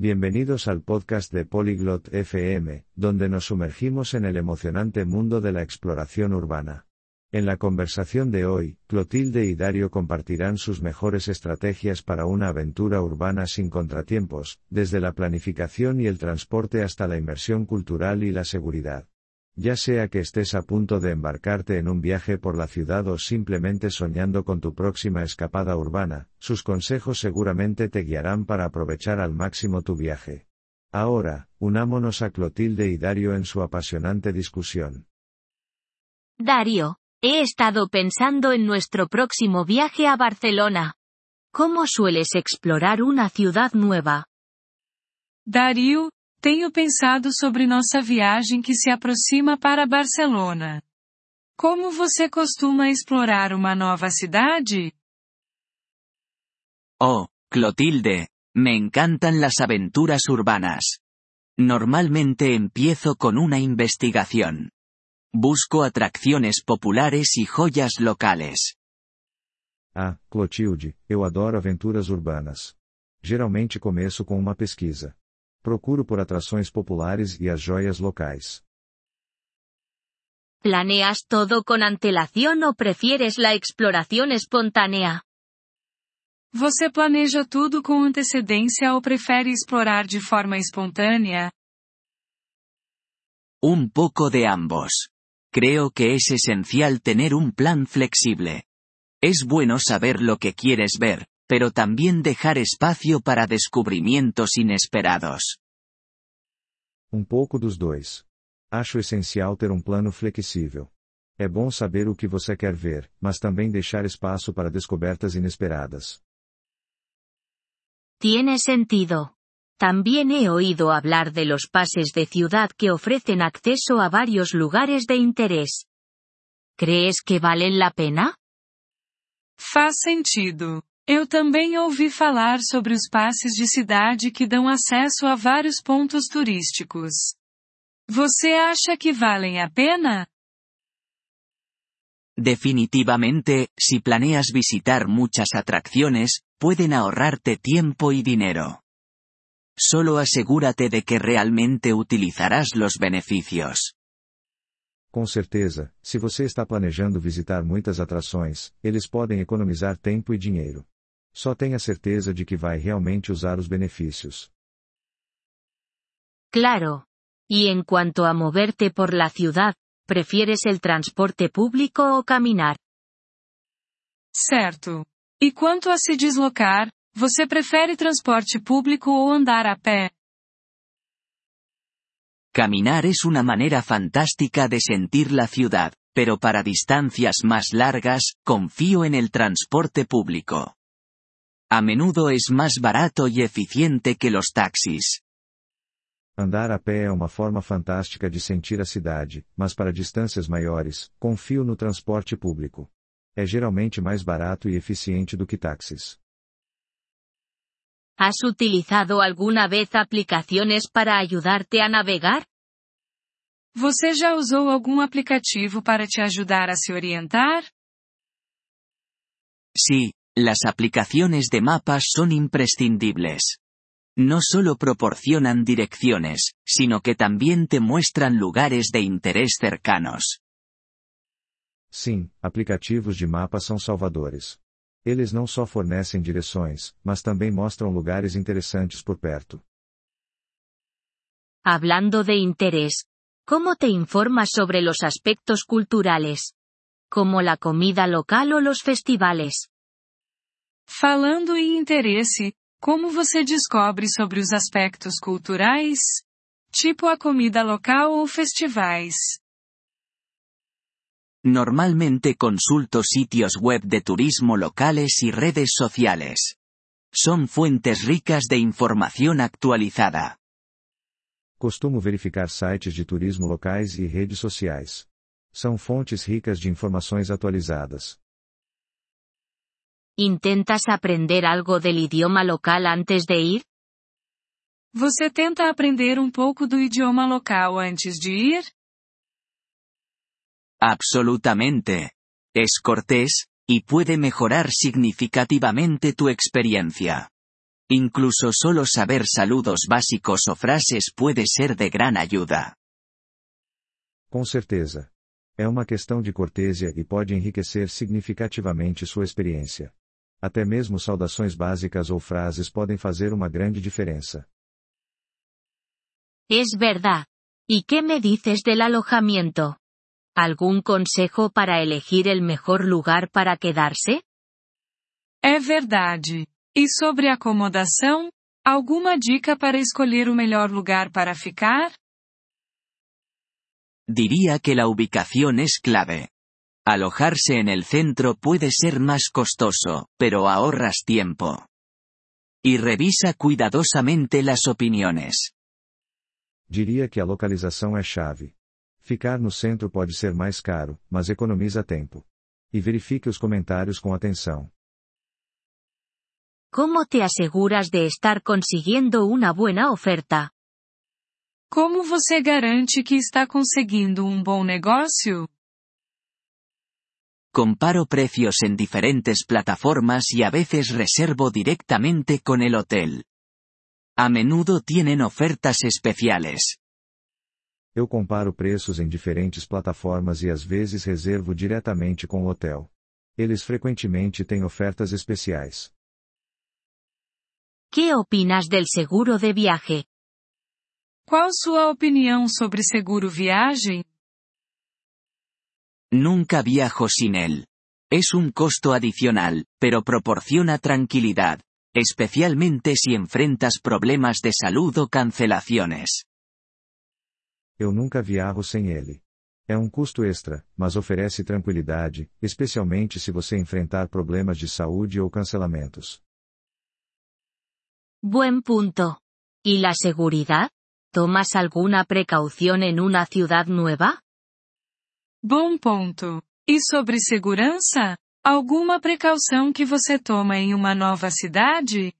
Bienvenidos al podcast de Polyglot FM, donde nos sumergimos en el emocionante mundo de la exploración urbana. En la conversación de hoy, Clotilde y Dario compartirán sus mejores estrategias para una aventura urbana sin contratiempos, desde la planificación y el transporte hasta la inmersión cultural y la seguridad. Ya sea que estés a punto de embarcarte en un viaje por la ciudad o simplemente soñando con tu próxima escapada urbana, sus consejos seguramente te guiarán para aprovechar al máximo tu viaje. Ahora, unámonos a Clotilde y Dario en su apasionante discusión. Dario, he estado pensando en nuestro próximo viaje a Barcelona. ¿Cómo sueles explorar una ciudad nueva? Dario, Tenho pensado sobre nossa viagem que se aproxima para Barcelona. Como você costuma explorar uma nova cidade? Oh, Clotilde, me encantan las aventuras urbanas. Normalmente empiezo con una investigación. Busco atracciones populares y joyas locales. Ah, Clotilde, eu adoro aventuras urbanas. Geralmente começo com uma pesquisa. Procuro por atrações populares e as joias locais. ¿Planeas todo con antelación o prefieres la exploración espontánea? Você planeja tudo com antecedência ou prefere explorar de forma espontânea? Un poco de ambos. Creo que es esencial tener un plan flexible. Es bueno saber lo que quieres ver, pero también dejar espacio para descubrimientos inesperados. Um pouco dos dois. Acho essencial ter um plano flexível. É bom saber o que você quer ver, mas também deixar espaço para descobertas inesperadas. Tiene sentido. También he oído hablar de los pases de ciudad que ofrecen acceso a varios lugares de interés. ¿Crees que valen la pena? Faz sentido. Eu também ouvi falar sobre os passes de cidade que dão acesso a vários pontos turísticos. Você acha que valem a pena? Definitivamente, si planeas visitar muchas atracciones, pueden ahorrarte tiempo y dinero. Solo asegúrate de que realmente utilizarás los beneficios. Com certeza, se você está planejando visitar muitas atrações, eles podem economizar tempo e dinheiro. Só tenha certeza de que vai realmente usar os benefícios. Claro. Y en cuanto a moverte por la ciudad, ¿prefieres el transporte público o caminar? Certo. E quanto a se deslocar, você prefere transporte público ou andar a pé? Caminar es una manera fantástica de sentir la ciudad, pero para distancias más largas, confío en el transporte público. A menudo es más barato y eficiente que los taxis. Andar a pé é uma forma fantástica de sentir a cidade, mas para distâncias maiores, confio no transporte público. É geralmente mais barato e eficiente do que táxis. ¿Has utilizado alguna vez aplicaciones para ayudarte a navegar? Você já usou algum aplicativo para te ajudar a se orientar? Sí, las aplicaciones de mapas son imprescindibles. No solo proporcionan direcciones, sino que también te muestran lugares de interés cercanos. Sim, aplicativos de mapas são salvadores. Eles não só fornecem direções, mas também mostram lugares interessantes por perto. Hablando de interés, ¿cómo te informas sobre los aspectos culturales? Como la comida local o los festivales. Falando em interesse, como você descobre sobre os aspectos culturais? Tipo a comida local ou festivais? Normalmente consulto sitios web de turismo locales y redes sociales. Son fuentes ricas de información actualizada. Costumo verificar sites de turismo locais e redes sociais. São fontes ricas de informações atualizadas. ¿Intentas aprender algo del idioma local antes de ir? Você tenta aprender um pouco do idioma local antes de ir? Absolutamente. Es cortés, y puede mejorar significativamente tu experiencia. Incluso solo saber saludos básicos o frases puede ser de gran ayuda. Com certeza. É uma questão de cortesia e pode enriquecer significativamente sua experiência. Até mesmo saudações básicas ou frases podem fazer uma grande diferença. Es verdad. ¿Y qué me dices del alojamiento? ¿Algún consejo para elegir el mejor lugar para quedarse? É verdade. E sobre acomodação? Alguma dica para escolher o melhor lugar para ficar? Diría que la ubicación es clave. Alojarse en el centro puede ser más costoso, pero ahorras tiempo. Y revisa cuidadosamente las opiniones. Diria que a localização é chave. Ficar no centro pode ser mais caro, mas economiza tempo. E verifique os comentários com atenção. ¿Cómo te aseguras de estar consiguiendo una buena oferta? Como você garante que está conseguindo um bom negócio? Comparo precios en diferentes plataformas y a veces reservo directamente con el hotel. A menudo tienen ofertas especiales. Eu comparo preços em diferentes plataformas e às vezes reservo diretamente com o hotel. Eles frequentemente têm ofertas especiais. ¿Qué opinas del seguro de viaje? Qual sua opinião sobre seguro viagem? Nunca viajo sin él. Es un costo adicional, pero proporciona tranquilidad, especialmente si enfrentas problemas de salud o cancelaciones. Eu nunca viajo sem ele. É um custo extra, mas oferece tranquilidade, especialmente se você enfrentar problemas de saúde ou cancelamentos. Buen punto. ¿Y la seguridad? ¿Tomas alguna precaución en una ciudad nueva? Bom ponto. E sobre segurança? Alguma precaução que você toma em uma nova cidade?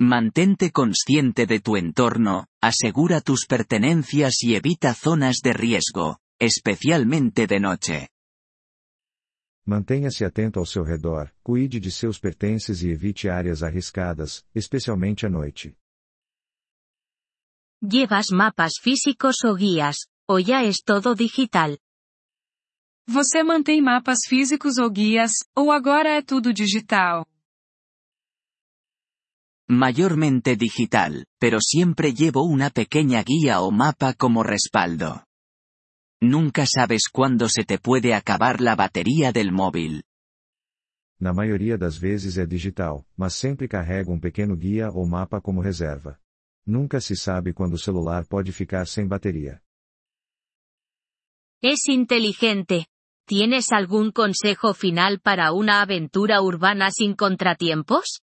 Mantente consciente de tu entorno, asegura tus pertenencias y evita zonas de riesgo, especialmente de noche. Mantenha-se atento ao seu redor, cuide de seus pertences e evite áreas arriscadas, especialmente à noite. ¿Llevas mapas físicos o guías, o ya es todo digital? Você mantém mapas físicos ou guias, ou agora é tudo digital? Mayormente digital, pero siempre llevo una pequeña guía o mapa como respaldo. Nunca sabes cuándo se te puede acabar la batería del móvil. Na maioria das vezes é digital, mas sempre carrego um pequeno guia ou mapa como reserva. Nunca se sabe quando o celular pode ficar sem bateria. Es inteligente. ¿Tienes algún consejo final para una aventura urbana sin contratiempos?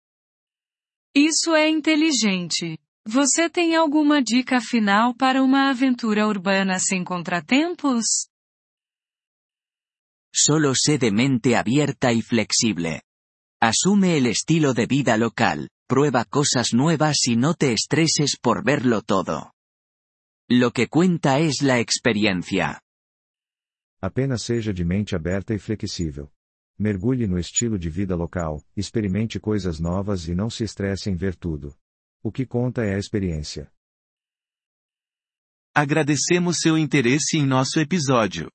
Isso é inteligente. Você tem alguma dica final para uma aventura urbana sem contratempos? Solo sé de mente abierta y flexible. Asume el estilo de vida local, prueba cosas nuevas y no te estreses por verlo todo. Lo que cuenta es la experiencia. Apenas seja de mente aberta e flexível. Mergulhe no estilo de vida local, experimente coisas novas e não se estresse em ver tudo. O que conta é a experiência. Agradecemos seu interesse em nosso episódio.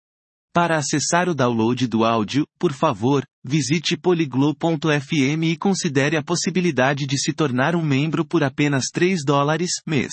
Para acessar o download do áudio, por favor, visite poliglo.fm e considere a possibilidade de se tornar um membro por apenas 3 dólares mês.